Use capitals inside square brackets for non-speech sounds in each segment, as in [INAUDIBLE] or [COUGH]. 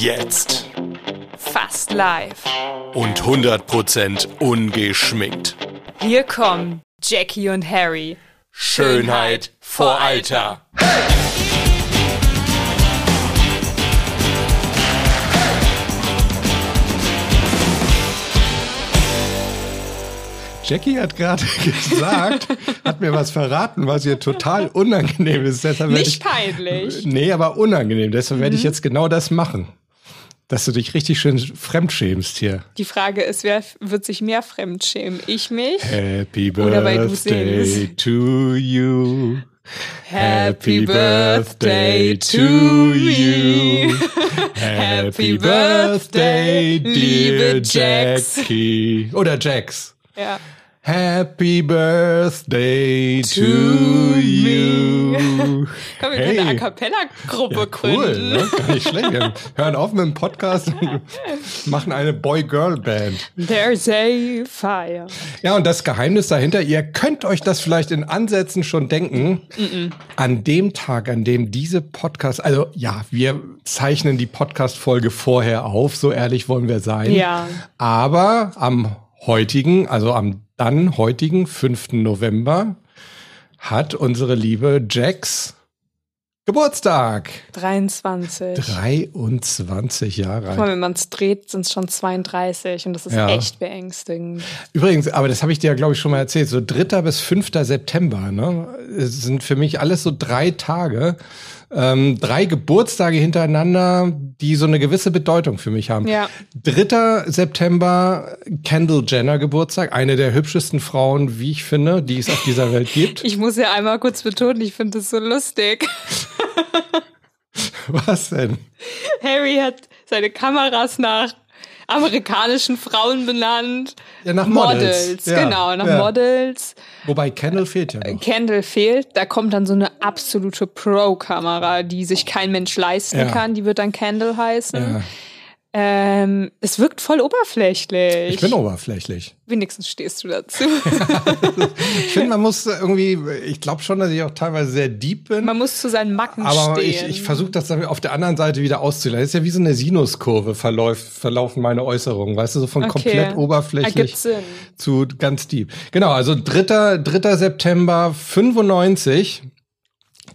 Jetzt. Fast live. Und 100% ungeschminkt. Hier kommen Jackie und Harry. Schönheit vor Alter. Jackie hat gerade [LAUGHS] gesagt, hat mir was verraten, was ihr total unangenehm ist. Deshalb werde Nicht peinlich. Nee, aber unangenehm. Deshalb werde ich jetzt genau das machen. Dass du dich richtig schön fremdschämst hier. Die Frage ist, wer wird sich mehr fremdschämen? Ich mich? Happy Oder Birthday to you. Happy birthday to you. Happy Birthday, dear. Jackie. Oder Jax. Ja. Happy Birthday to you. [LAUGHS] Können wir Hey. eine A Cappella-Gruppe Ja, cool, gründen? ne? Gar nicht schlecht. Wir hören auf mit dem Podcast und machen eine Boy-Girl-Band. There's a fire. Ja, und das Geheimnis dahinter, ihr könnt euch das vielleicht in Ansätzen schon denken. An dem Tag, an dem diese Podcast, also ja, wir zeichnen die Podcast-Folge vorher auf, so ehrlich wollen wir sein. Ja. Aber am heutigen, also am dann heutigen 5. November hat unsere liebe Jax Geburtstag. 23. 23 Jahre Guck mal, alt. wenn man es dreht, sind es schon 32 und das ist Ja. echt beängstigend. Übrigens, aber das habe ich dir ja, glaube ich, schon mal erzählt. So 3. bis 5. September, ne? Sind für mich alles so drei Tage. Ähm, drei Geburtstage hintereinander, die so eine gewisse Bedeutung für mich haben. Ja. 3. September, Kendall Jenner Geburtstag. Eine der hübschesten Frauen, wie ich finde, die es auf dieser Welt gibt. [LAUGHS] Ich muss ja einmal kurz betonen, ich finde das so lustig. Was denn? Harry hat seine Kameras nach amerikanischen Frauen benannt. Ja, nach Models. Ja, genau, nach ja. Models. Wobei Kendall fehlt ja noch. Kendall fehlt, da kommt dann so eine absolute Pro-Kamera, die sich kein Mensch leisten kann. Die wird dann Kendall heißen. Ähm, es wirkt voll oberflächlich. ich bin oberflächlich. Wenigstens stehst du dazu. [LAUGHS] Ich finde, man muss irgendwie, ich glaube schon, dass ich auch teilweise sehr deep bin. Man muss zu seinen Macken Aber stehen. ich, ich versuche das dann auf der anderen Seite wieder auszuleiten. Das ist ja wie so eine Sinuskurve verläuft, verlaufen meine Äußerungen. Weißt du, so von Okay. komplett oberflächlich zu ganz deep. Genau, also 3. 3. September 95,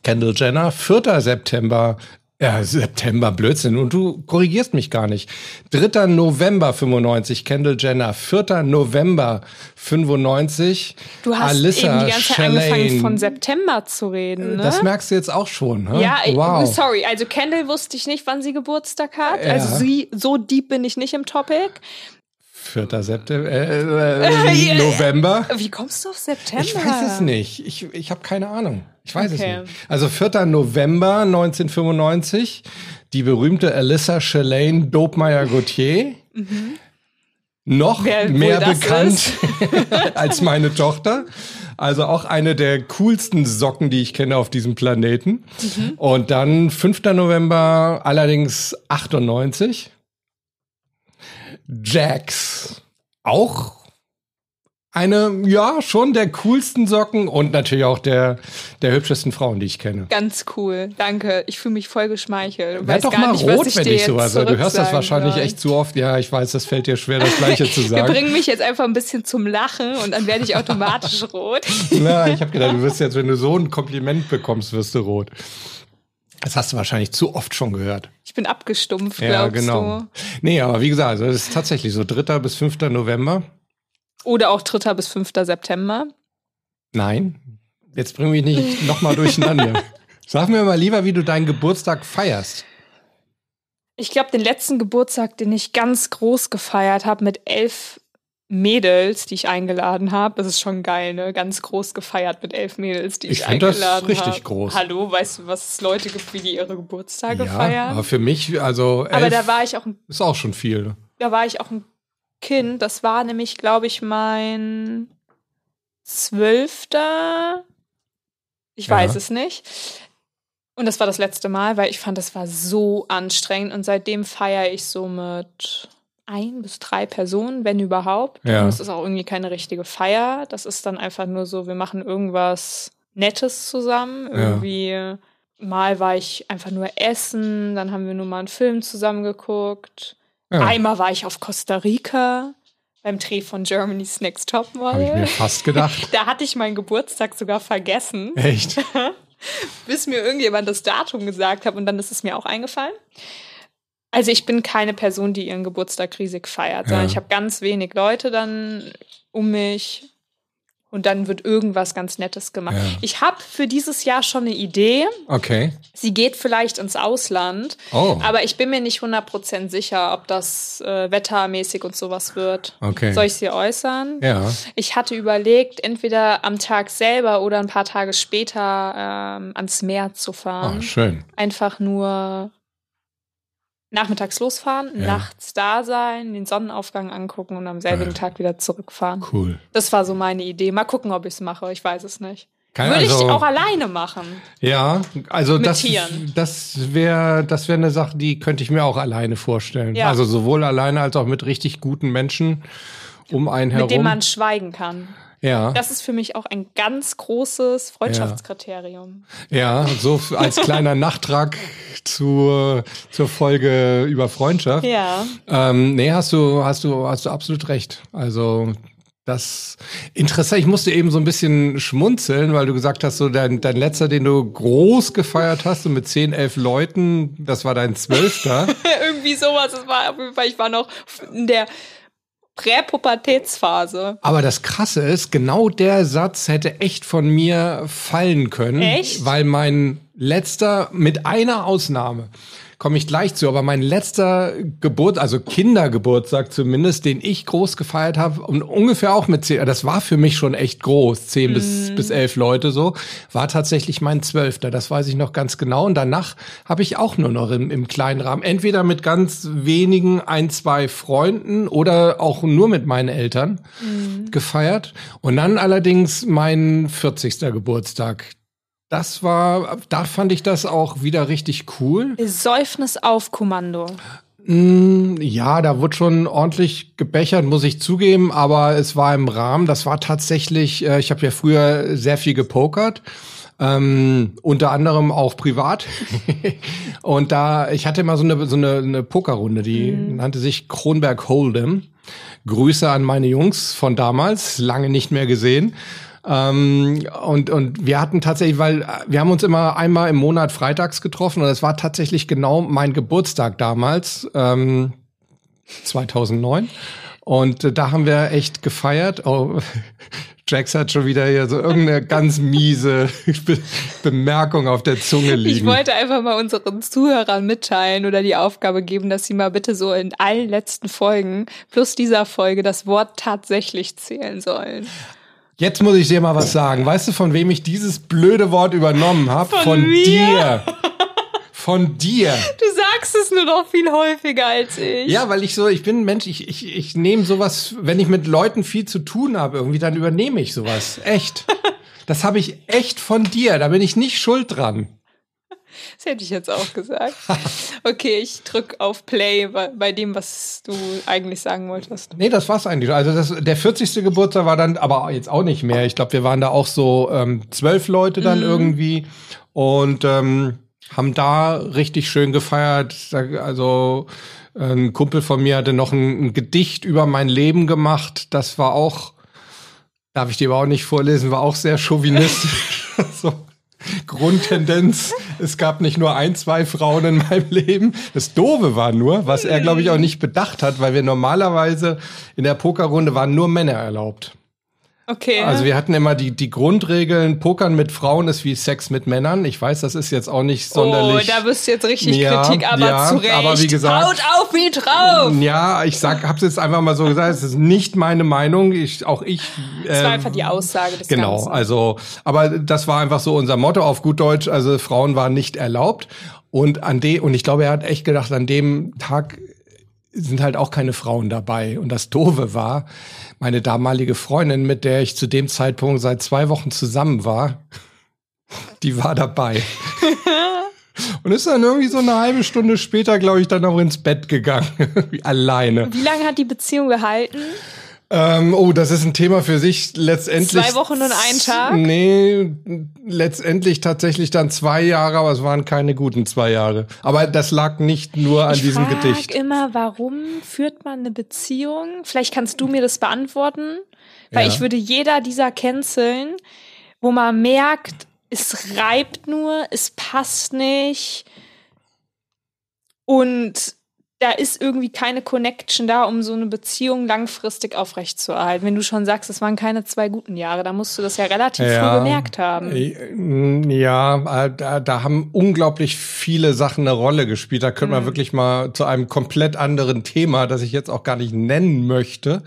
Kendall Jenner, 4. September ja, September, Blödsinn. Und du korrigierst mich gar nicht. 3. November 95, Kendall Jenner. 4. November 95, Du hast Alyssa eben die ganze Zeit angefangen von September zu reden, ne? Das merkst du jetzt auch schon. Ne? ja, ich- wow. sorry. Also Kendall wusste ich nicht, wann sie Geburtstag hat. Ja. Also sie, so deep bin ich nicht im Topic. 4. September, äh, [LAUGHS] äh, November. Wie kommst du auf September? Ich weiß es nicht. Ich, ich habe keine Ahnung. Ich weiß Okay. es nicht. Also 4. November 1995, die berühmte Alyssa Shalane Dobmeier-Gauthier. Noch Mhm. Wer wohl mehr bekannt [LAUGHS] als meine Tochter. Also auch eine der coolsten Socken, die ich kenne auf diesem Planeten. Mhm. Und dann 5. November allerdings 98. Jax. Auch eine, ja, schon der coolsten Socken und natürlich auch der, der hübschesten Frauen, die ich kenne. Ganz cool, danke. Ich fühle mich voll geschmeichelt. Werd weiß doch gar mal nicht, was rot, ich wenn ich sowas sage. Du hörst das wahrscheinlich echt zu oft. Ja, ich weiß, das fällt dir schwer, das Gleiche zu [LAUGHS] Wir sagen. bringen mich jetzt einfach ein bisschen zum Lachen und dann werde ich automatisch [LAUGHS] rot. Na, ich habe gedacht, du wirst jetzt, wenn du so ein Kompliment bekommst, wirst du rot. Das hast du wahrscheinlich zu oft schon gehört. Ich bin abgestumpft, Ja, glaubst genau. du? Nee, aber wie gesagt, also es ist tatsächlich so 3. bis 5. November. Oder auch 3. bis 5. September. Nein, jetzt bring mich nicht [LAUGHS] nochmal durcheinander. Sag mir mal lieber, wie du deinen Geburtstag feierst. Ich glaube, den letzten Geburtstag, den ich ganz groß gefeiert habe mit elf Mädels, die ich eingeladen habe, das ist schon geil, ne? Ganz groß gefeiert mit elf Mädels, die ich, Ich das eingeladen habe. richtig groß. Hallo, weißt du, was es Leute gibt, wie die ihre Geburtstage ja, feiern? aber für mich, also elf Aber da war ich auch ein ist auch schon viel. da war ich auch ein Kind. Das war nämlich, glaube ich, mein zwölfter. Ich Ja. weiß es nicht. Und das war das letzte Mal, weil ich fand, das war so anstrengend. Und seitdem feiere ich so mit ein bis drei Personen, wenn überhaupt. Ja. Und es ist auch irgendwie keine richtige Feier. Das ist dann einfach nur so, wir machen irgendwas Nettes zusammen. Ja. Irgendwie mal war ich einfach nur essen, dann haben wir nur mal einen Film zusammen geguckt. Ja. Einmal war ich auf Costa Rica beim Dreh von Germany's Next Habe ich mir fast gedacht. [LAUGHS] Da hatte ich meinen Geburtstag sogar vergessen, Echt? [LAUGHS] bis mir irgendjemand das Datum gesagt hat und dann ist es mir auch eingefallen. Also ich bin keine Person, die ihren Geburtstag riesig feiert, sondern Ja. ich habe ganz wenig Leute dann um mich und dann wird irgendwas ganz Nettes gemacht. Ja. Ich habe für dieses Jahr schon eine Idee. Okay. Sie geht vielleicht ins Ausland, Oh. aber ich bin mir nicht 100% sicher, ob das äh, wettermäßig und sowas wird. Okay. Soll ich sie äußern? Ja. Ich hatte überlegt, entweder am Tag selber oder ein paar Tage später ähm, ans Meer zu Oh, fahren. schön. Einfach nur nachmittags losfahren, Ja. nachts da sein, den Sonnenaufgang angucken und am selbigen Ja. Tag wieder zurückfahren. Cool. Das war so meine Idee. Mal gucken, ob ich es mache. Ich weiß es nicht. Kann Würde also- ich auch alleine machen. Ja, also Mit das, Tieren. das wäre das wäre eine Sache, die könnte ich mir auch alleine vorstellen. Ja. Also sowohl alleine als auch mit richtig guten Menschen um einen herum. mit dem man schweigen kann. Ja, Das ist für mich auch ein ganz großes Freundschaftskriterium. ja, so als kleiner Nachtrag zur zur Folge über Freundschaft. Ja. Ähm, nee, hast du, hast du, hast du absolut recht. Also das interessant. Ich musste eben so ein bisschen schmunzeln, weil du gesagt hast, so dein, dein letzter, den du groß gefeiert hast, so mit 10, 11 Leuten, das war dein zwölfter. [LAUGHS] Irgendwie sowas. Es war ich war noch in der Präpubertätsphase. Aber das Krasse ist, genau der Satz hätte echt von mir fallen können. Echt? Weil mein letzter, mit einer Ausnahme, komme ich gleich zu, aber mein letzter Geburt, also Kindergeburtstag zumindest, den ich groß gefeiert habe und ungefähr auch mit zehn, das war für mich schon echt groß, zehn bis, bis elf Leute so, war tatsächlich mein zwölfter, das weiß ich noch ganz genau. Und danach habe ich auch nur noch im, im kleinen Rahmen, entweder mit ganz wenigen, ein, zwei Freunden oder auch nur mit meinen Eltern gefeiert. Und dann allerdings mein 40. Geburtstag. Das war, da fand ich das auch wieder richtig cool. Säufnis auf Kommando. Mm, Ja, da wurde schon ordentlich gebechert, muss ich zugeben, aber es war im Rahmen. Das war tatsächlich, äh, ich habe ja früher sehr viel gepokert. Ähm, unter anderem auch privat. [LAUGHS] und da, ich hatte immer so eine, so eine, eine Pokerrunde, die nannte sich Kronberg Hold'em. Grüße an meine Jungs von damals, lange nicht mehr gesehen. Ähm, und, und wir hatten tatsächlich, weil äh, wir haben uns immer einmal im Monat freitags getroffen und es war tatsächlich genau mein Geburtstag damals, ähm, 2009. Und äh, da haben wir echt gefeiert. Oh, [LAUGHS] Jax hat schon wieder hier so irgendeine [LAUGHS] ganz miese Be Bemerkung auf der Zunge liegen. Ich wollte einfach mal unseren Zuhörern mitteilen oder die Aufgabe geben, dass sie mal bitte so in allen letzten Folgen plus dieser Folge das Wort tatsächlich zählen sollen. Jetzt muss ich dir mal was sagen. Weißt du, von wem ich dieses blöde Wort übernommen habe? Von mir? dir. Von dir. Du sagst es nur noch viel häufiger als ich. Ja, weil ich so, ich bin ein Mensch, ich, ich, ich nehme sowas, wenn ich mit Leuten viel zu tun habe, irgendwie, dann übernehme ich sowas. Echt. Das habe ich echt von dir. Da bin ich nicht schuld dran. Das hätte ich jetzt auch gesagt. [LAUGHS] Okay, ich drück auf Play bei, dem, was du eigentlich sagen wolltest. Nee, das war's eigentlich. Also das, der 40. Geburtstag war dann, aber jetzt auch nicht mehr. Ich glaube, wir waren da auch so ähm, zwölf Leute dann irgendwie und ähm, haben da richtig schön gefeiert. Also ein Kumpel von mir hatte noch ein, ein Gedicht über mein Leben gemacht. Das war auch, darf ich dir aber auch nicht vorlesen, war auch sehr chauvinistisch. [LAUGHS] so. [LAUGHS] Grundtendenz, es gab nicht nur ein, zwei Frauen in meinem Leben. Das Doofe war nur, was er, glaube ich, auch nicht bedacht hat, weil wir normalerweise in der Pokerrunde waren nur Männer erlaubt. Okay. Also wir hatten immer die, die Grundregeln, Pokern mit Frauen ist wie Sex mit Männern. Ich weiß, das ist jetzt auch nicht oh, sonderlich. da wirst du jetzt richtig Ja, Kritik, aber ja, zu Recht. aber wie gesagt- Haut auf wie drauf! ja, ich sag, hab's jetzt einfach mal so gesagt, es ist nicht meine Meinung. Ich, auch ich. Das war einfach die Aussage des Genau, Ganzen. also, aber das war einfach so unser Motto auf gut Deutsch, also Frauen waren nicht erlaubt. Und an dem, und ich glaube, er hat echt gedacht, an dem Tag sind halt auch keine Frauen dabei. Und das Doofe war, meine damalige Freundin, mit der ich zu dem Zeitpunkt seit zwei Wochen zusammen war, die war dabei. [LAUGHS] Und ist dann irgendwie so eine halbe Stunde später, glaube ich, dann auch ins Bett gegangen. [LAUGHS] Alleine. Wie lange hat die Beziehung gehalten? Ähm, oh, das ist ein Thema für sich. Letztendlich. Zwei Wochen und ein Tag? Nee, letztendlich tatsächlich dann zwei Jahre, aber es waren keine guten zwei Jahre. Aber das lag nicht nur an ich diesem frag Gedicht. immer, warum führt man eine Beziehung? Vielleicht kannst du mir das beantworten. Weil Ja. ich würde jeder dieser canceln, wo man merkt, es reibt nur, es passt nicht. Und da ist irgendwie keine Connection da, um so eine Beziehung langfristig aufrechtzuerhalten. Wenn du schon sagst, es waren keine zwei guten Jahre, dann musst du das ja relativ früh gemerkt haben. Äh, Ja, äh, da, da haben unglaublich viele Sachen eine Rolle gespielt. Da könnte man Mhm. wirklich mal zu einem komplett anderen Thema, das ich jetzt auch gar nicht nennen möchte.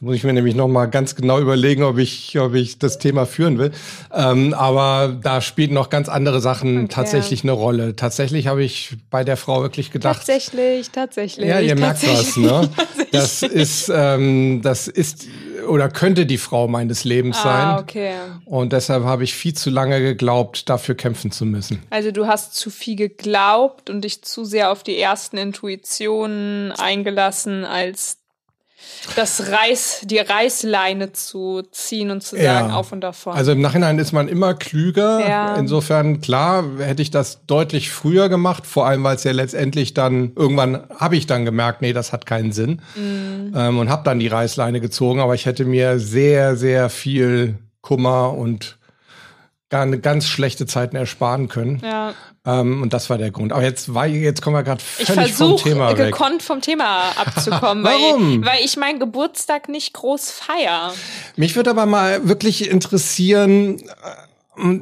Da muss ich mir nämlich noch mal ganz genau überlegen, ob ich, ob ich das Thema führen will. Ähm, aber da spielen noch ganz andere Sachen Okay. tatsächlich eine Rolle. Tatsächlich habe ich bei der Frau wirklich gedacht, Tatsächlich, tatsächlich. Ja, ihr merkt was, ne? [LAUGHS] Das ist, ähm, das ist oder könnte die Frau meines Lebens sein. Ah, okay. Und deshalb habe ich viel zu lange geglaubt, dafür kämpfen zu müssen. Also du hast zu viel geglaubt und dich zu sehr auf die ersten Intuitionen eingelassen, als das Reiß, die Reißleine zu ziehen und zu Ja. sagen, auf und davon. Also im Nachhinein ist man immer klüger. Ja. Insofern, klar, hätte ich das deutlich früher gemacht, vor allem weil es ja letztendlich dann, irgendwann habe ich dann gemerkt, nee, das hat keinen Sinn. Mhm. Ähm, und habe dann die Reißleine gezogen, aber ich hätte mir sehr, sehr viel Kummer und gar eine ganz schlechte Zeiten ersparen können. ja. Ähm, und das war der Grund. Aber jetzt war jetzt kommen wir gerade Ich völlig vom Thema weg. gekonnt vom Thema abzukommen, [LAUGHS] Warum? weil, weil ich meinen Geburtstag nicht groß feier. Mich würde aber mal wirklich interessieren, äh,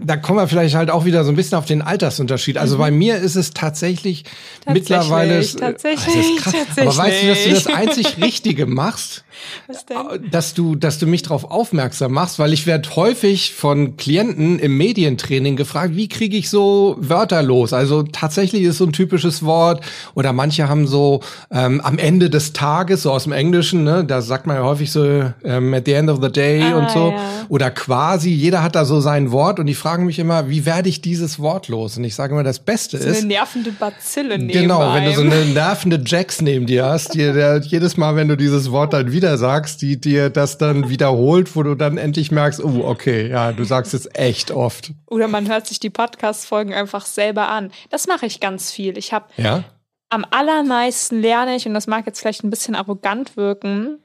da kommen wir vielleicht halt auch wieder so ein bisschen auf den Altersunterschied. Also bei mir ist es tatsächlich, Mhm. Tatsächlich, mittlerweile. tatsächlich, ist krass. Aber weißt du, dass du das [LAUGHS] einzig Richtige machst? Was denn? dass du, dass du mich darauf aufmerksam machst, weil ich werde häufig von Klienten im Medientraining gefragt, wie kriege ich so Wörter los? Also tatsächlich ist so ein typisches Wort oder manche haben so ähm, am Ende des Tages, so aus dem Englischen, ne, da sagt man ja häufig so ähm, at the end of the day Ah, und so ja. oder quasi, jeder hat da so sein Wort und die fragen mich immer, wie werde ich dieses Wort los? Und ich sage immer, das Beste So ist, eine nervende Bazille neben Genau, wenn du so eine nervende Jax neben dir hast, die der jedes Mal, wenn du dieses Wort dann wieder sagst, die dir das dann wiederholt, wo du dann endlich merkst, oh, okay, ja, du sagst es echt oft. Oder man hört sich die Podcast-Folgen einfach selber an. Das mache ich ganz viel. Ich habe Ja? am allermeisten lerne ich, und das mag jetzt vielleicht ein bisschen arrogant wirken,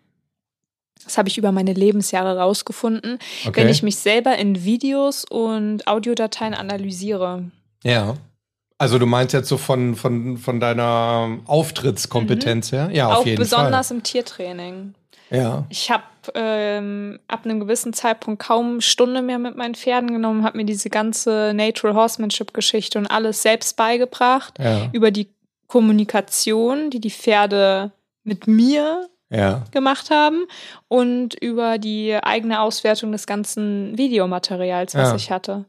das habe ich über meine Lebensjahre rausgefunden, Okay. wenn ich mich selber in Videos und Audiodateien analysiere. Ja. Also du meinst jetzt so von, von, von deiner Auftrittskompetenz her? Ja, auf Auch jeden besonders im Tiertraining. Fall. Ja. Ich habe ähm, ab einem gewissen Zeitpunkt kaum Stunde mehr mit meinen Pferden genommen, habe mir diese ganze Natural Horsemanship-Geschichte und alles selbst beigebracht. Ja. Über die Kommunikation, die die Pferde mit mir Ja. gemacht haben und über die eigene Auswertung des ganzen Videomaterials, was Ja. ich hatte.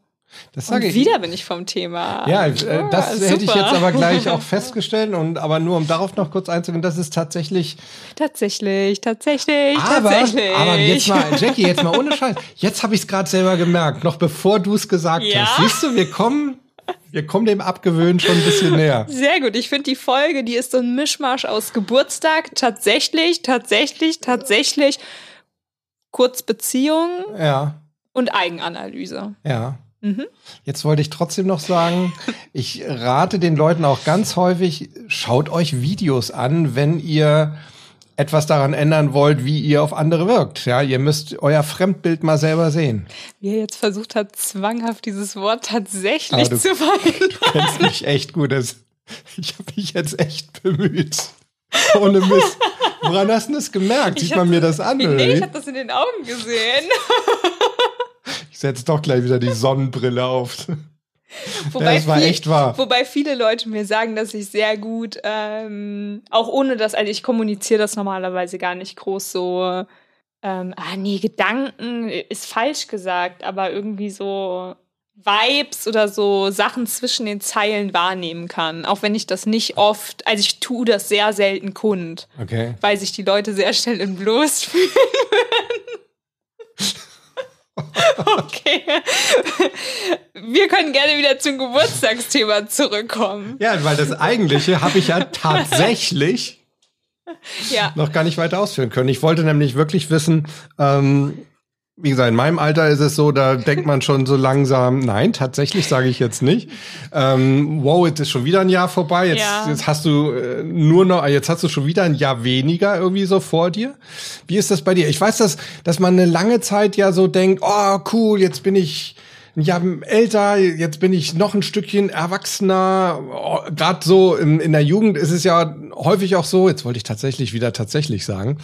Das Und sage ich. wieder bin ich vom Thema. Ja, äh, Ah, das hätte ich super. jetzt aber gleich auch [LAUGHS] festgestellt und aber nur um darauf noch kurz einzugehen, das ist tatsächlich Tatsächlich, tatsächlich, Aber, tatsächlich. aber jetzt mal, Jackie, jetzt mal ohne Scheiß. Jetzt habe ich es gerade selber gemerkt, noch bevor du es gesagt Ja? hast. Siehst du, wir kommen, wir kommen dem Abgewöhnen schon ein bisschen näher. [LAUGHS] Sehr gut. Ich finde die Folge, die ist so ein Mischmasch aus Geburtstag, tatsächlich, tatsächlich, tatsächlich, Kurzbeziehung Ja, und Eigenanalyse. ja. Mhm. Jetzt wollte ich trotzdem noch sagen, ich rate den Leuten auch ganz häufig, schaut euch Videos an, wenn ihr etwas daran ändern wollt, wie ihr auf andere wirkt. Ja, ihr müsst euer Fremdbild mal selber sehen. Wie er jetzt versucht hat, zwanghaft dieses Wort tatsächlich du- zu verwenden. Du [LAUGHS] kennst mich echt gut. Das, ich habe mich jetzt echt bemüht. Ohne Mist. Woran hast du das gemerkt? Sieht Ich man mir das an? Nee, ich habe das in den Augen gesehen. Ich setze doch gleich wieder die Sonnenbrille auf. [LAUGHS] Wobei das war viel- echt wahr. Wobei viele Leute mir sagen, dass ich sehr gut, ähm, auch ohne das, also ich kommuniziere das normalerweise gar nicht groß so, ähm, ah nee, Gedanken ist falsch gesagt, aber irgendwie so Vibes oder so Sachen zwischen den Zeilen wahrnehmen kann. Auch wenn ich das nicht oft, also ich tue das sehr selten kund, Okay. weil sich die Leute sehr schnell entblößt [LAUGHS] fühlen würden. [LAUGHS] Okay. Wir können gerne wieder zum Geburtstagsthema zurückkommen. Ja, weil das eigentliche habe ich ja tatsächlich ja. noch gar nicht weiter ausführen können. Ich wollte nämlich wirklich wissen, ähm, wie gesagt, in meinem Alter ist es so, da denkt man schon so langsam, nein, tatsächlich sage ich jetzt nicht. Ähm, wow, jetzt ist schon wieder ein Jahr vorbei. Jetzt, ja. jetzt hast du äh, nur noch, jetzt hast du schon wieder ein Jahr weniger irgendwie so vor dir. Wie ist das bei dir? Ich weiß, dass, dass man eine lange Zeit ja so denkt, oh cool, jetzt bin ich ja älter, jetzt bin ich noch ein Stückchen erwachsener. Oh, Gerade so in, in der Jugend ist es ja häufig auch so, jetzt wollte ich tatsächlich wieder tatsächlich sagen.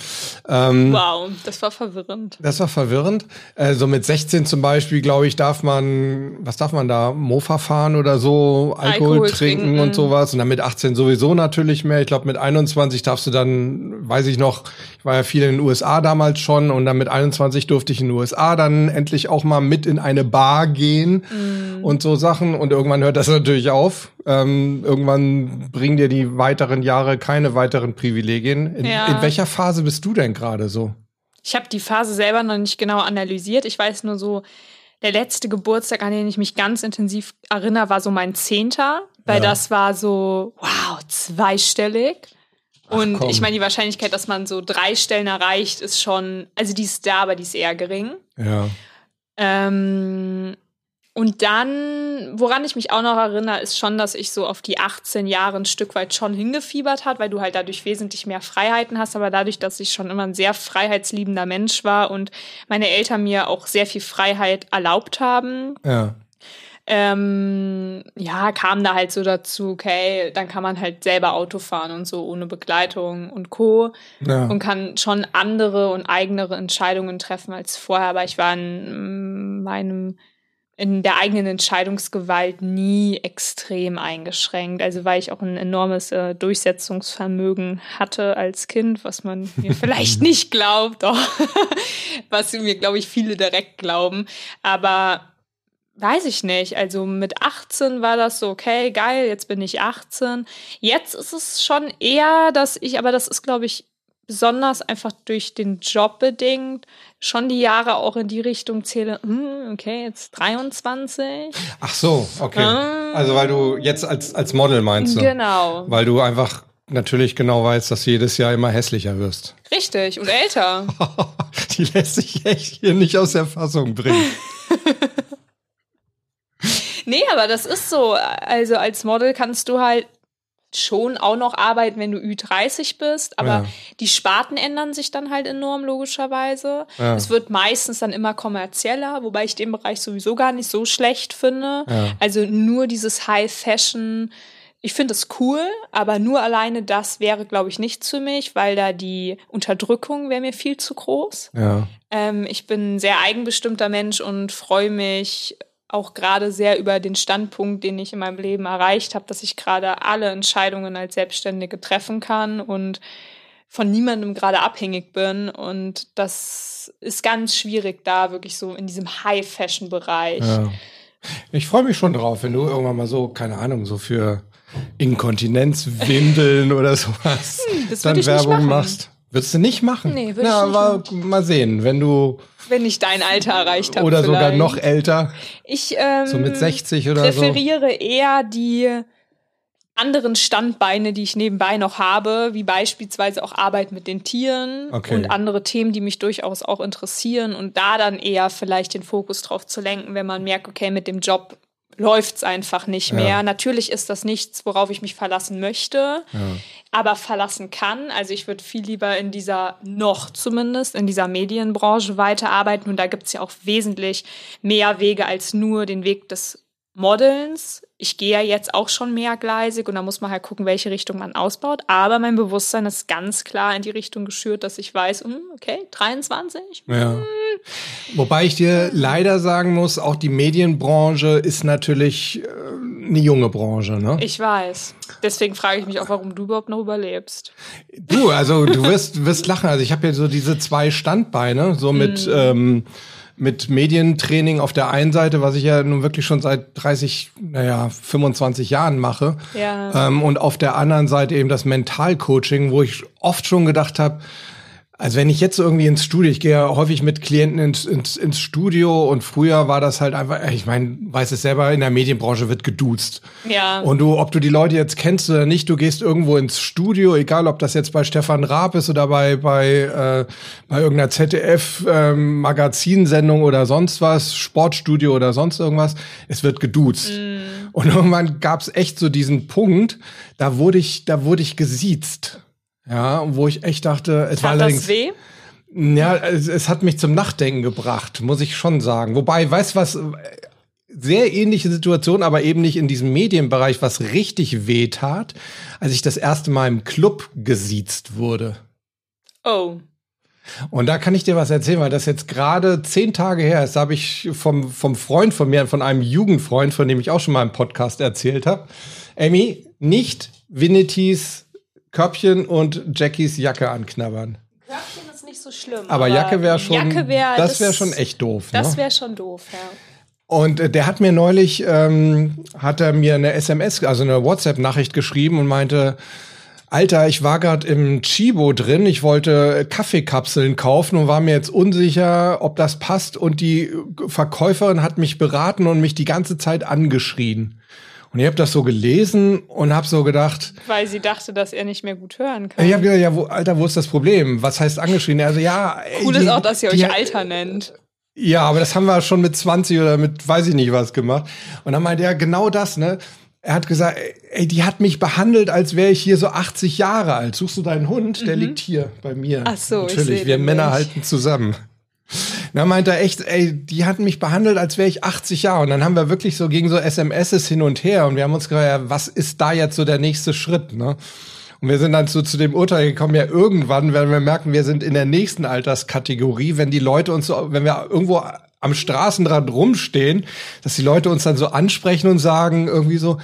Ähm, wow, das war verwirrend. Das war verwirrend. Äh, so mit 16 zum Beispiel, glaube ich, darf man, was darf man da? Mofa fahren oder so, Alkohol, Alkohol trinken, trinken, und sowas. Und dann mit 18 sowieso natürlich mehr. Ich glaube, mit 21 darfst du dann, weiß ich noch, ich war ja viel in den USA damals schon und dann mit 21 durfte ich in den USA dann endlich auch mal mit in eine Bar gehen gehen mm. und so Sachen. Und irgendwann hört das natürlich auf. Ähm, irgendwann bringen dir die weiteren Jahre keine weiteren Privilegien. In, ja. in welcher Phase bist du denn gerade so? Ich habe die Phase selber noch nicht genau analysiert. Ich weiß nur so, der letzte Geburtstag, an den ich mich ganz intensiv erinnere, war so mein Zehnter, weil ja. das war so, wow, zweistellig. Und Ach, ich meine, die Wahrscheinlichkeit, dass man so drei Stellen erreicht, ist schon, also die ist da, aber die ist eher gering. Ja. Ähm, und dann, woran ich mich auch noch erinnere, ist schon, dass ich so auf die 18 Jahre ein Stück weit schon hingefiebert hat, weil du halt dadurch wesentlich mehr Freiheiten hast, aber dadurch, dass ich schon immer ein sehr freiheitsliebender Mensch war und meine Eltern mir auch sehr viel Freiheit erlaubt haben. Ja. Ähm, ja, kam da halt so dazu, okay, dann kann man halt selber Auto fahren und so ohne Begleitung und Co. Ja. Und kann schon andere und eigenere Entscheidungen treffen als vorher. Aber ich war in meinem in der eigenen Entscheidungsgewalt nie extrem eingeschränkt. Also weil ich auch ein enormes äh, Durchsetzungsvermögen hatte als Kind, was man mir [LAUGHS] vielleicht nicht glaubt, doch [LAUGHS] was mir, glaube ich, viele direkt glauben. Aber weiß ich nicht. Also mit 18 war das so, okay, geil, jetzt bin ich 18. Jetzt ist es schon eher, dass ich, aber das ist, glaube ich, besonders einfach durch den Job bedingt schon die Jahre auch in die Richtung zähle, hm, okay, jetzt 23. Ach so, okay. Ähm, also weil du jetzt als, als Model meinst du? Genau. Weil du einfach natürlich genau weißt, dass du jedes Jahr immer hässlicher wirst. Richtig, und älter. [LAUGHS] die lässt sich echt hier nicht aus der Fassung bringen. [LAUGHS] nee, aber das ist so. Also als Model kannst du halt schon auch noch arbeiten, wenn du Ü30 bist, aber ja. die Sparten ändern sich dann halt enorm, logischerweise. Ja. Es wird meistens dann immer kommerzieller, wobei ich den Bereich sowieso gar nicht so schlecht finde. Ja. Also nur dieses High Fashion, ich finde es cool, aber nur alleine das wäre, glaube ich, nichts für mich, weil da die Unterdrückung wäre mir viel zu groß. Ja. Ähm, ich bin ein sehr eigenbestimmter Mensch und freue mich auch gerade sehr über den Standpunkt, den ich in meinem Leben erreicht habe, dass ich gerade alle Entscheidungen als Selbstständige treffen kann und von niemandem gerade abhängig bin. Und das ist ganz schwierig da wirklich so in diesem High-Fashion-Bereich. Ja. Ich freue mich schon drauf, wenn du irgendwann mal so, keine Ahnung, so für Inkontinenzwindeln [LAUGHS] oder sowas hm, dann Werbung machst. Würdest du nicht machen? Nee, würde ich nicht. Aber mal sehen, wenn du wenn ich dein Alter erreicht habe. Oder vielleicht. sogar noch älter. Ich ähm, so mit 60 oder präferiere so. eher die anderen Standbeine, die ich nebenbei noch habe, wie beispielsweise auch Arbeit mit den Tieren okay. und andere Themen, die mich durchaus auch interessieren und da dann eher vielleicht den Fokus drauf zu lenken, wenn man merkt, okay, mit dem Job läuft's einfach nicht mehr. Ja. Natürlich ist das nichts, worauf ich mich verlassen möchte, ja. aber verlassen kann. Also ich würde viel lieber in dieser, noch zumindest, in dieser Medienbranche weiterarbeiten und da gibt's ja auch wesentlich mehr Wege als nur den Weg des Modelns. Ich gehe ja jetzt auch schon mehrgleisig und da muss man halt gucken, welche Richtung man ausbaut. Aber mein Bewusstsein ist ganz klar in die Richtung geschürt, dass ich weiß, hm, okay, 23. Ja. Hm. Wobei ich dir leider sagen muss, auch die Medienbranche ist natürlich äh, eine junge Branche, ne? Ich weiß. Deswegen frage ich mich auch, warum du überhaupt noch überlebst. Du, also du wirst, wirst lachen. Also ich habe ja so diese zwei Standbeine, so mit. [LAUGHS] Mm. Ähm, mit Medientraining auf der einen Seite, was ich ja nun wirklich schon seit 30, naja, 25 Jahren mache. Ja. Ähm, und auf der anderen Seite eben das Mentalcoaching, wo ich oft schon gedacht habe, Also wenn ich jetzt irgendwie ins Studio, ich gehe ja häufig mit Klienten ins, ins, ins Studio und früher war das halt einfach, ich meine, weiß es selber, in der Medienbranche wird geduzt. Ja. Und du, ob du die Leute jetzt kennst oder nicht, du gehst irgendwo ins Studio, egal ob das jetzt bei Stefan Raab ist oder bei, bei, äh, bei irgendeiner ZDF-Magazinsendung ähm, oder sonst was, Sportstudio oder sonst irgendwas, es wird geduzt. Mm. Und irgendwann gab es echt so diesen Punkt, da wurde ich, da wurde ich gesiezt. Ja, wo ich echt dachte, es Tat war allerdings. das weh? Ja, es, es hat mich zum Nachdenken gebracht, muss ich schon sagen. Wobei, weißt was, sehr ähnliche Situation, aber eben nicht in diesem Medienbereich, was richtig weh tat, als ich das erste Mal im Club gesiezt wurde. Oh. Und da kann ich dir was erzählen, weil das jetzt gerade zehn Tage her ist. Da habe ich vom, vom Freund von mir, von einem Jugendfreund, von dem ich auch schon mal im Podcast erzählt habe. Amy, nicht Vinitys Körbchen und Jackies Jacke anknabbern. Körbchen ist nicht so schlimm. Aber, Jacke wäre schon, Jacke wär, das wäre schon echt doof. Das ne? wäre schon doof, ja. Und äh, der hat mir neulich, ähm, hat er mir eine SMS, also eine WhatsApp-Nachricht geschrieben und meinte, Alter, ich war gerade im Chibo drin, ich wollte Kaffeekapseln kaufen und war mir jetzt unsicher, ob das passt. Und die Verkäuferin hat mich beraten und mich die ganze Zeit angeschrien. Und ich habe das so gelesen und habe so gedacht. Weil sie dachte, dass er nicht mehr gut hören kann. Ich habe gedacht, ja, wo, Alter, wo ist das Problem? Was heißt angeschrien? Also ja. Cool die, ist auch, dass ihr die, euch Alter nennt. Ja, aber das haben wir schon mit 20 oder mit weiß ich nicht was gemacht. Und dann meinte er genau das, ne? Er hat gesagt, ey, die hat mich behandelt, als wäre ich hier so 80 Jahre alt. Suchst du deinen Hund? Der liegt hier bei mir. Ach so, ich Natürlich, wir Männer nicht. halten zusammen. Dann meinte er echt, ey, die hat mich behandelt, als wäre ich 80 Jahre. Und dann haben wir wirklich so gegen so SMSs hin und her und wir haben uns gefragt, ja, was ist da jetzt so der nächste Schritt, ne? Und wir sind dann so zu dem Urteil gekommen, ja, irgendwann werden wir merken, wir sind in der nächsten Alterskategorie, wenn die Leute uns so, wenn wir irgendwo am Straßenrand rumstehen, dass die Leute uns dann so ansprechen und sagen irgendwie so,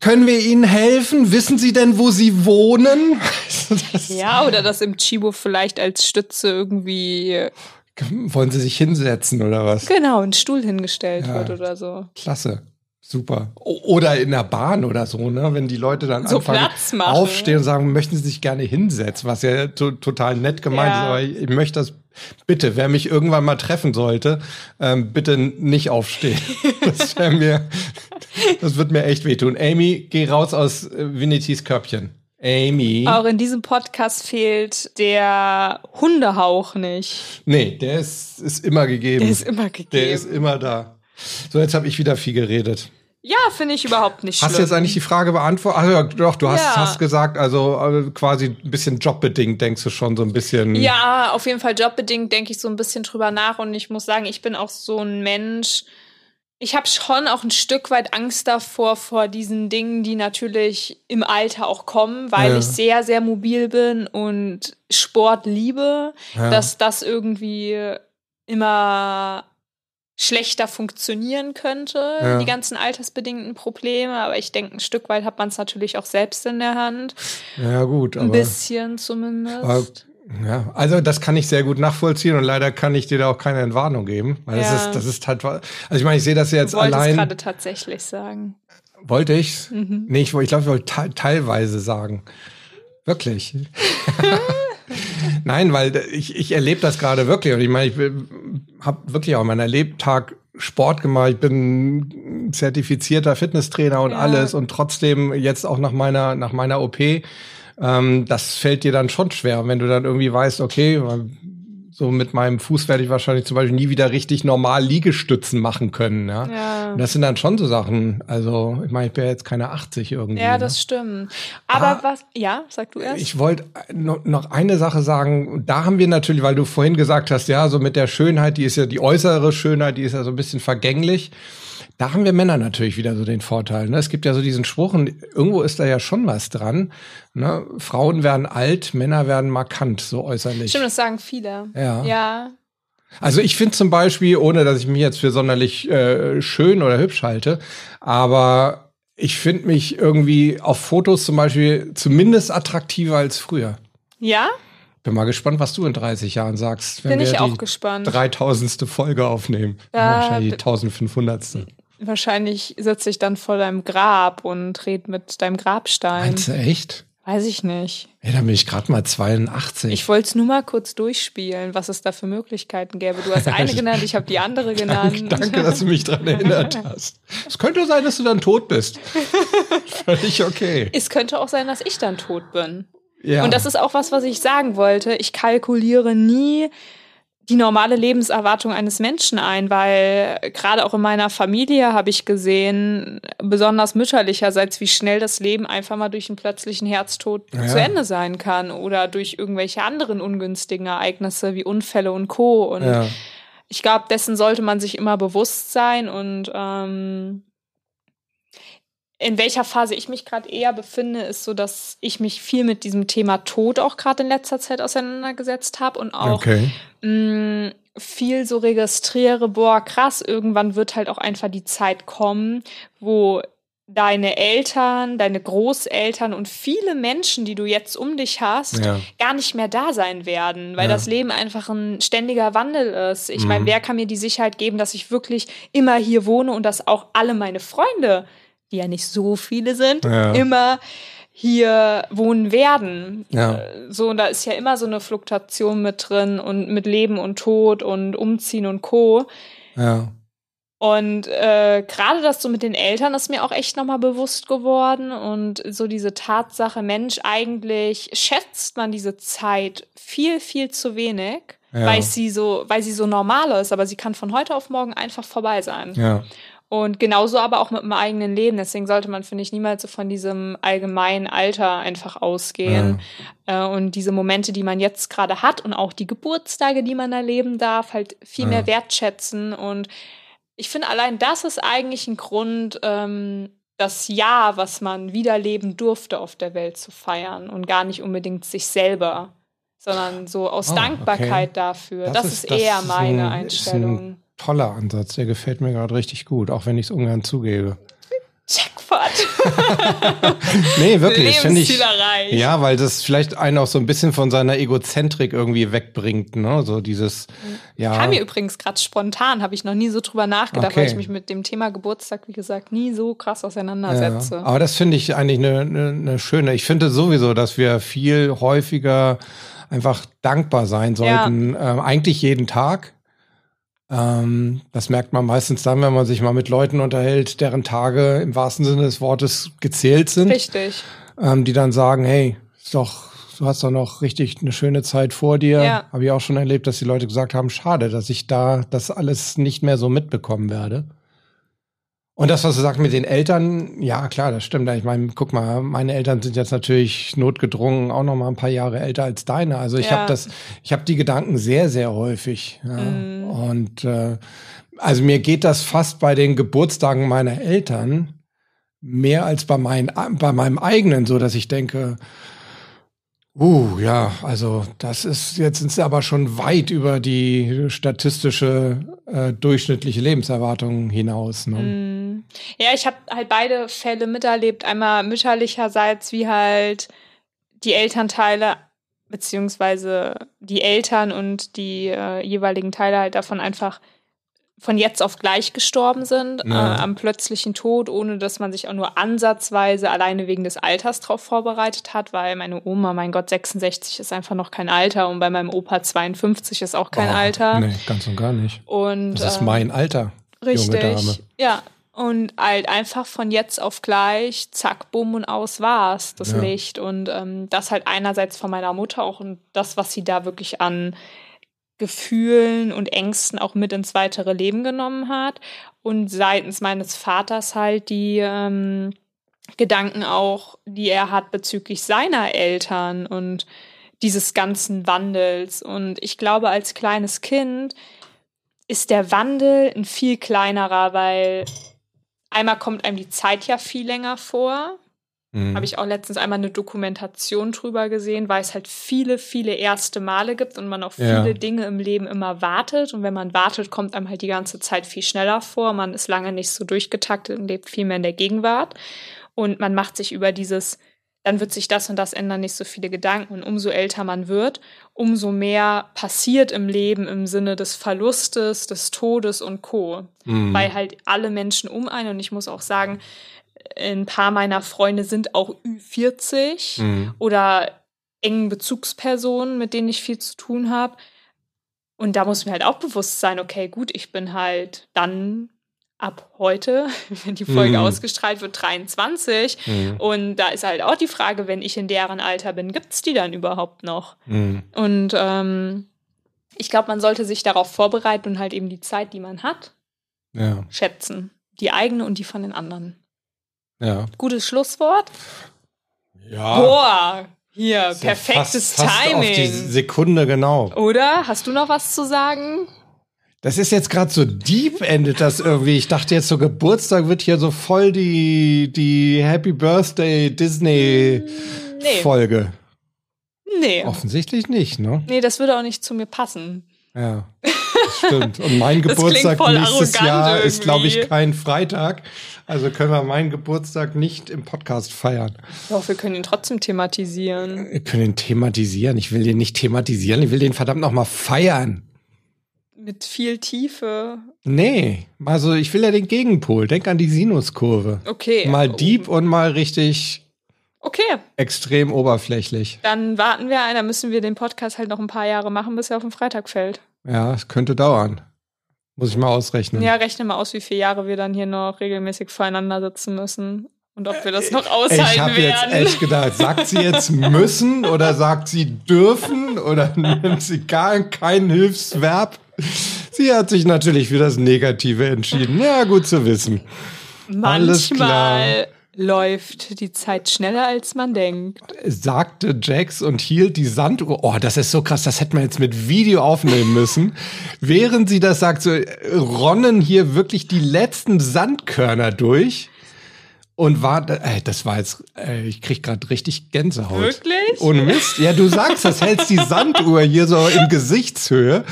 können wir Ihnen helfen? Wissen Sie denn, wo Sie wohnen? [LAUGHS] Ja, oder dass im Chibo vielleicht als Stütze irgendwie, [LAUGHS] wollen Sie sich hinsetzen oder was? genau, ein Stuhl hingestellt Ja. wird oder so. Klasse. Super. Oder in der Bahn oder so, ne? Wenn die Leute dann So anfangen, aufstehen und sagen, möchten Sie sich gerne hinsetzen, was ja to total nett gemeint Ja. ist, aber ich, ich möchte das bitte, wer mich irgendwann mal treffen sollte, ähm, bitte nicht aufstehen. [LAUGHS] das wäre mir, das wird mir echt wehtun. Amy, geh raus aus äh, Vinitys Körbchen. Amy. Auch in diesem Podcast fehlt der Hundehauch nicht. Nee, der ist, ist immer gegeben. Der ist immer gegeben. Der ist immer da. So, jetzt habe ich wieder viel geredet. ja, finde ich überhaupt nicht schlimm. Hast du jetzt eigentlich die Frage beantwortet? Ach ja, doch, du hast, Ja. hast gesagt, also äh, quasi ein bisschen jobbedingt, denkst du schon so ein bisschen. Ja, auf jeden Fall jobbedingt denke ich so ein bisschen drüber nach und ich muss sagen, ich bin auch so ein Mensch. Ich habe schon auch ein Stück weit Angst davor, vor diesen Dingen, die natürlich im Alter auch kommen, weil Ja. ich sehr, sehr mobil bin und Sport liebe, Ja. dass das irgendwie immer schlechter funktionieren könnte, Ja. die ganzen altersbedingten Probleme. Aber ich denke, ein Stück weit hat man es natürlich auch selbst in der Hand. Ja, gut, Ein bisschen zumindest. Ja, also das kann ich sehr gut nachvollziehen und leider kann ich dir da auch keine Entwarnung geben. Weil das Ja. ist, das ist halt. Also ich meine, ich sehe das ja jetzt Du allein. gerade tatsächlich sagen. Wollte ich's? Mhm. Nee, ich, ich glaube, ich wollte te teilweise sagen. Wirklich. [LAUGHS] Nein, weil ich, ich erlebe das gerade wirklich. Und ich meine, ich habe wirklich auch meinen Lebtag Sport gemacht. Ich bin zertifizierter Fitnesstrainer und Ja. alles. Und trotzdem jetzt auch nach meiner, nach meiner OP, ähm, das fällt dir dann schon schwer. Und wenn du dann irgendwie weißt, okay, so mit meinem Fuß werde ich wahrscheinlich zum Beispiel nie wieder richtig normal Liegestützen machen können. Ja? Ja. Und das sind dann schon so Sachen. Also, ich meine, ich bin ja jetzt keine 80 irgendwie. Ja, ne? das stimmt. Aber Ah. was, ja, sag du erst. Ich wollte noch noch eine Sache sagen. Da haben wir natürlich, weil du vorhin gesagt hast, ja, so mit der Schönheit, die ist ja die äußere Schönheit, die ist ja so ein bisschen vergänglich. Da haben wir Männer natürlich wieder so den Vorteil. Ne? Es gibt ja so diesen Spruch, und irgendwo ist da ja schon was dran. Ne? Frauen werden alt, Männer werden markant, so äußerlich. Stimmt, das sagen viele. Ja. Ja. Also ich finde zum Beispiel, ohne dass ich mich jetzt für sonderlich äh, schön oder hübsch halte, aber ich finde mich irgendwie auf Fotos zum Beispiel zumindest attraktiver als früher. Ja? Bin mal gespannt, was du in 30 Jahren sagst, wenn Bin wir ich auch die gespannt. 3000. Folge aufnehmen. Ja, Wahrscheinlich die d- 1500. Wahrscheinlich sitze ich dann vor deinem Grab und red mit deinem Grabstein. Meinst du echt? Weiß ich nicht. Ey, da bin ich gerade mal 82. Ich wollte es nur mal kurz durchspielen, was es da für Möglichkeiten gäbe. Du hast eine [LAUGHS] genannt, ich habe die andere genannt. Danke, dass du mich daran erinnert hast. Es könnte sein, dass du dann tot bist. [LAUGHS] Völlig okay. Es könnte auch sein, dass ich dann tot bin. Ja. Und das ist auch was, was ich sagen wollte. Ich kalkuliere nie die normale Lebenserwartung eines Menschen ein, weil gerade auch in meiner Familie habe ich gesehen, besonders mütterlicherseits, wie schnell das Leben einfach mal durch einen plötzlichen Herztod ja. zu Ende sein kann oder durch irgendwelche anderen ungünstigen Ereignisse wie Unfälle und Co. Und ja. ich glaube, dessen sollte man sich immer bewusst sein und ähm, in welcher Phase ich mich gerade eher befinde, ist so, dass ich mich viel mit diesem Thema Tod auch gerade in letzter Zeit auseinandergesetzt habe und auch okay. mh, mm, viel so registriere, boah, krass, irgendwann wird halt auch einfach die Zeit kommen, wo deine Eltern, deine Großeltern und viele Menschen, die du jetzt um dich hast, ja. gar nicht mehr da sein werden, weil ja. das Leben einfach ein ständiger Wandel ist. Ich mhm. meine, wer kann mir die Sicherheit geben, dass ich wirklich immer hier wohne und dass auch alle meine Freunde die ja nicht so viele sind, ja. immer hier wohnen werden. Ja. So, und da ist ja immer so eine Fluktuation mit drin und mit Leben und Tod und Umziehen und Co. Ja. Und äh, gerade das so mit den Eltern ist mir auch echt nochmal bewusst geworden. Und so diese Tatsache, Mensch, eigentlich schätzt man diese Zeit viel, viel zu wenig, ja. weil sie so, weil sie so normal ist, aber sie kann von heute auf morgen einfach vorbei sein. Ja. Und genauso aber auch mit dem eigenen Leben. Deswegen sollte man, finde ich, niemals so von diesem allgemeinen Alter einfach ausgehen. Ja. Äh, und diese Momente, die man jetzt gerade hat und auch die Geburtstage, die man erleben darf, halt viel ja. mehr wertschätzen. Und ich finde, allein das ist eigentlich ein Grund, ähm, das Jahr, was man wiederleben durfte auf der Welt zu feiern und gar nicht unbedingt sich selber, sondern so aus oh, Dankbarkeit okay. dafür. Das, das ist, ist, eher meine ein, Einstellung toller Ansatz. Der gefällt mir gerade richtig gut, auch wenn ich es ungern zugebe. Jackpot. [LAUGHS] nee, wirklich. Finde ich. Ja, weil das vielleicht einen auch so ein bisschen von seiner Egozentrik irgendwie wegbringt, ne? So dieses, ja. Kam mir übrigens gerade spontan, habe ich noch nie so drüber nachgedacht, okay. weil ich mich mit dem Thema Geburtstag, wie gesagt, nie so krass auseinandersetze. Ja, aber das finde ich eigentlich eine, eine, eine schöne. Ich finde sowieso, dass wir viel häufiger einfach dankbar sein sollten. Ja. Ähm, eigentlich jeden Tag. Ähm, das merkt man meistens dann, wenn man sich mal mit Leuten unterhält, deren Tage im wahrsten Sinne des Wortes gezählt sind. Richtig. Ähm, die dann sagen, hey, ist doch, du hast doch noch richtig eine schöne Zeit vor dir. Ja. Habe ich auch schon erlebt, dass die Leute gesagt haben, schade, dass ich da das alles nicht mehr so mitbekommen werde. Und das, was du sagst mit den Eltern, ja klar, das stimmt. Ich meine, guck mal, meine Eltern sind jetzt natürlich notgedrungen auch noch mal ein paar Jahre älter als deine. Also ich ja. habe das, ich habe die Gedanken sehr, sehr häufig. Ja. Mm. Und äh, also mir geht das fast bei den Geburtstagen meiner Eltern mehr als bei, mein, bei meinem eigenen, so dass ich denke, Uh, ja, also das ist jetzt sind sie aber schon weit über die statistische äh, durchschnittliche Lebenserwartung hinaus. Ne? Mm. Ja, ich habe halt beide Fälle miterlebt. Einmal mütterlicherseits, wie halt die Elternteile beziehungsweise die Eltern und die äh, jeweiligen Teile halt davon einfach von jetzt auf gleich gestorben sind, ja. äh, am plötzlichen Tod, ohne dass man sich auch nur ansatzweise alleine wegen des Alters darauf vorbereitet hat, weil meine Oma, mein Gott, 66 ist einfach noch kein Alter und bei meinem Opa 52 ist auch kein oh, Alter. Nee, ganz und gar nicht. Und, das ist ähm, mein Alter. Richtig. Junge Dame. Ja. Und halt einfach von jetzt auf gleich, zack, bumm und aus war's, das ja. Licht. Und ähm, das halt einerseits von meiner Mutter auch und das, was sie da wirklich an Gefühlen und Ängsten auch mit ins weitere Leben genommen hat und seitens meines Vaters halt die ähm, Gedanken auch, die er hat bezüglich seiner Eltern und dieses ganzen Wandels. Und ich glaube, als kleines Kind ist der Wandel ein viel kleinerer, weil einmal kommt einem die Zeit ja viel länger vor. Mhm. Habe ich auch letztens einmal eine Dokumentation drüber gesehen, weil es halt viele, viele erste Male gibt und man auf ja. viele Dinge im Leben immer wartet. Und wenn man wartet, kommt einem halt die ganze Zeit viel schneller vor. Man ist lange nicht so durchgetaktet und lebt viel mehr in der Gegenwart. Und man macht sich über dieses, dann wird sich das und das ändern, nicht so viele Gedanken. Und umso älter man wird, umso mehr passiert im Leben im Sinne des Verlustes, des Todes und Co. Mhm. Weil halt alle Menschen um einen. Und ich muss auch sagen, ein paar meiner Freunde sind auch Ü40 Mhm. oder engen Bezugspersonen, mit denen ich viel zu tun habe. Und da muss mir halt auch bewusst sein, okay, gut, ich bin halt dann ab heute, [LAUGHS] wenn die Folge Mhm. ausgestrahlt wird, 23. Mhm. Und da ist halt auch die Frage, wenn ich in deren Alter bin, gibt's die dann überhaupt noch? Mhm. Und ähm, ich glaube, man sollte sich darauf vorbereiten und halt eben die Zeit, die man hat, Ja, schätzen. Die eigene und die von den anderen. Ja. Gutes Schlusswort. Ja. Boah, hier, ja perfektes fast, fast Auf die Timing. Sekunde genau. Oder? Hast du noch was zu sagen? Das ist jetzt gerade so deep endet das irgendwie. Ich dachte jetzt so Geburtstag wird hier so voll die die Happy Birthday Disney Nee. Folge. Nee. Offensichtlich nicht, ne? Nee, das würde auch nicht zu mir passen. Ja. [LAUGHS] Das stimmt. Und mein [LAUGHS] Geburtstag nächstes Jahr ist, glaube ich, irgendwie. kein Freitag. Also können wir meinen Geburtstag nicht im Podcast feiern. Doch, wir können ihn trotzdem thematisieren. Wir können ihn thematisieren. Ich will den nicht thematisieren. Ich will den verdammt noch mal feiern. Mit viel Tiefe. Nee, also ich will ja den Gegenpol. Denk an die Sinuskurve. Okay. Mal deep und mal richtig Okay, extrem oberflächlich. dann warten wir ein. Dann müssen wir den Podcast halt noch ein paar Jahre machen, bis er auf den Freitag fällt. Ja, es könnte dauern. Muss ich mal ausrechnen. Ja, rechne mal aus, wie viele Jahre wir dann hier noch regelmäßig voreinander sitzen müssen. Und ob wir das noch ich aushalten habe jetzt werden. echt gedacht, sagt sie jetzt [LAUGHS] müssen oder sagt sie dürfen oder [LAUGHS] nimmt sie gar kein Hilfsverb? Sie hat sich natürlich für das Negative entschieden. Ja, gut zu wissen. alles klar. Manchmal läuft die Zeit schneller, als man denkt. sagte Jax und hielt die Sanduhr. Oh, das ist so krass, das hätten wir jetzt mit Video aufnehmen müssen. Während sie das sagt, so ronnen hier wirklich die letzten Sandkörner durch. Und war, äh, das war jetzt, äh, ich krieg gerade richtig Gänsehaut. Wirklich? Ohne Mist. Ja, du sagst, das hältst die Sanduhr hier so in Gesichtshöhe.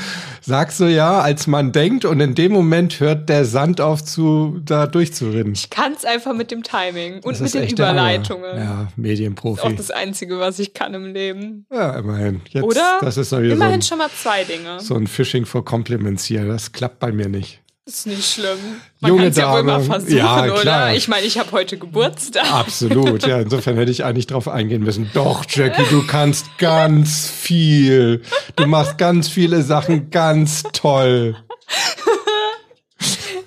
Sagst du ja, als man denkt und in dem Moment hört der Sand auf zu, da durchzurinnen. Ich kann es einfach mit dem Timing und Das mit ist den echt der Hammer. Überleitungen. Ja, Auch Medienprofi. das Einzige, was ich kann im Leben. Ja, immerhin. Jetzt, Oder? Das ist wieder so Immerhin ein, schon mal zwei Dinge. so ein Phishing for Compliments hier. Das klappt bei mir nicht. Ist nicht schlimm. Man Junge kann es ja wohl mal Dame. versuchen, Ja, oder? klar. Ich meine, ich habe heute Geburtstag. Absolut. Ja, insofern hätte ich eigentlich drauf eingehen müssen. Doch, Jackie, du kannst ganz viel. Du machst ganz viele Sachen ganz toll.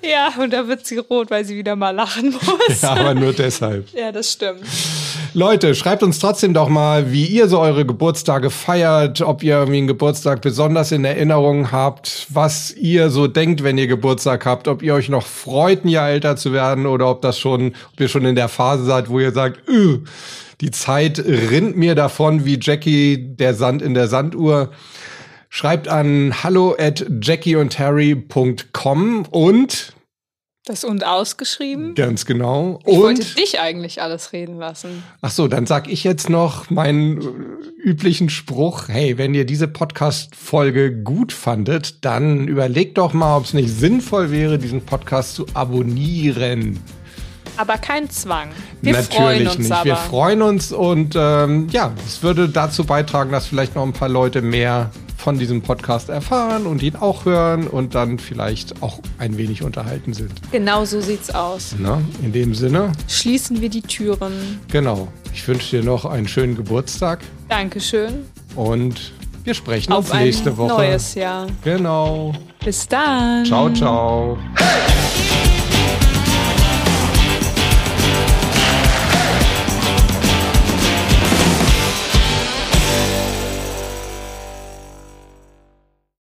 Ja, und da wird sie rot, weil sie wieder mal lachen muss. Ja, aber nur deshalb. Ja, das stimmt. Leute, schreibt uns trotzdem doch mal, wie ihr so eure Geburtstage feiert, ob ihr irgendwie einen Geburtstag besonders in Erinnerung habt, was ihr so denkt, wenn ihr Geburtstag habt, ob ihr euch noch freut, ein Jahr älter zu werden oder ob das schon, ob ihr schon in der Phase seid, wo ihr sagt, "Üh, die Zeit rinnt mir davon wie Jackie der Sand in der Sanduhr. Schreibt an hallo at jackieundharry.com und Das und ausgeschrieben. ganz genau Ich wollte und dich eigentlich alles reden lassen. Ach so, dann sag ich jetzt noch meinen äh, üblichen Spruch. Hey, wenn ihr diese Podcast-Folge gut fandet, dann überlegt doch mal, ob es nicht sinnvoll wäre, diesen Podcast zu abonnieren. Aber kein Zwang. Wir freuen uns nicht. aber. Wir freuen uns und ähm, ja, es würde dazu beitragen, dass vielleicht noch ein paar Leute mehr von diesem Podcast erfahren und ihn auch hören und dann vielleicht auch ein wenig unterhalten sind. genau so sieht's aus. Na, in dem Sinne, Schließen wir die Türen. genau. Ich wünsche dir noch einen schönen Geburtstag. Dankeschön. Und wir sprechen Auf uns nächste ein Woche. neues Jahr. Genau. Bis dann. Ciao, ciao. Hey!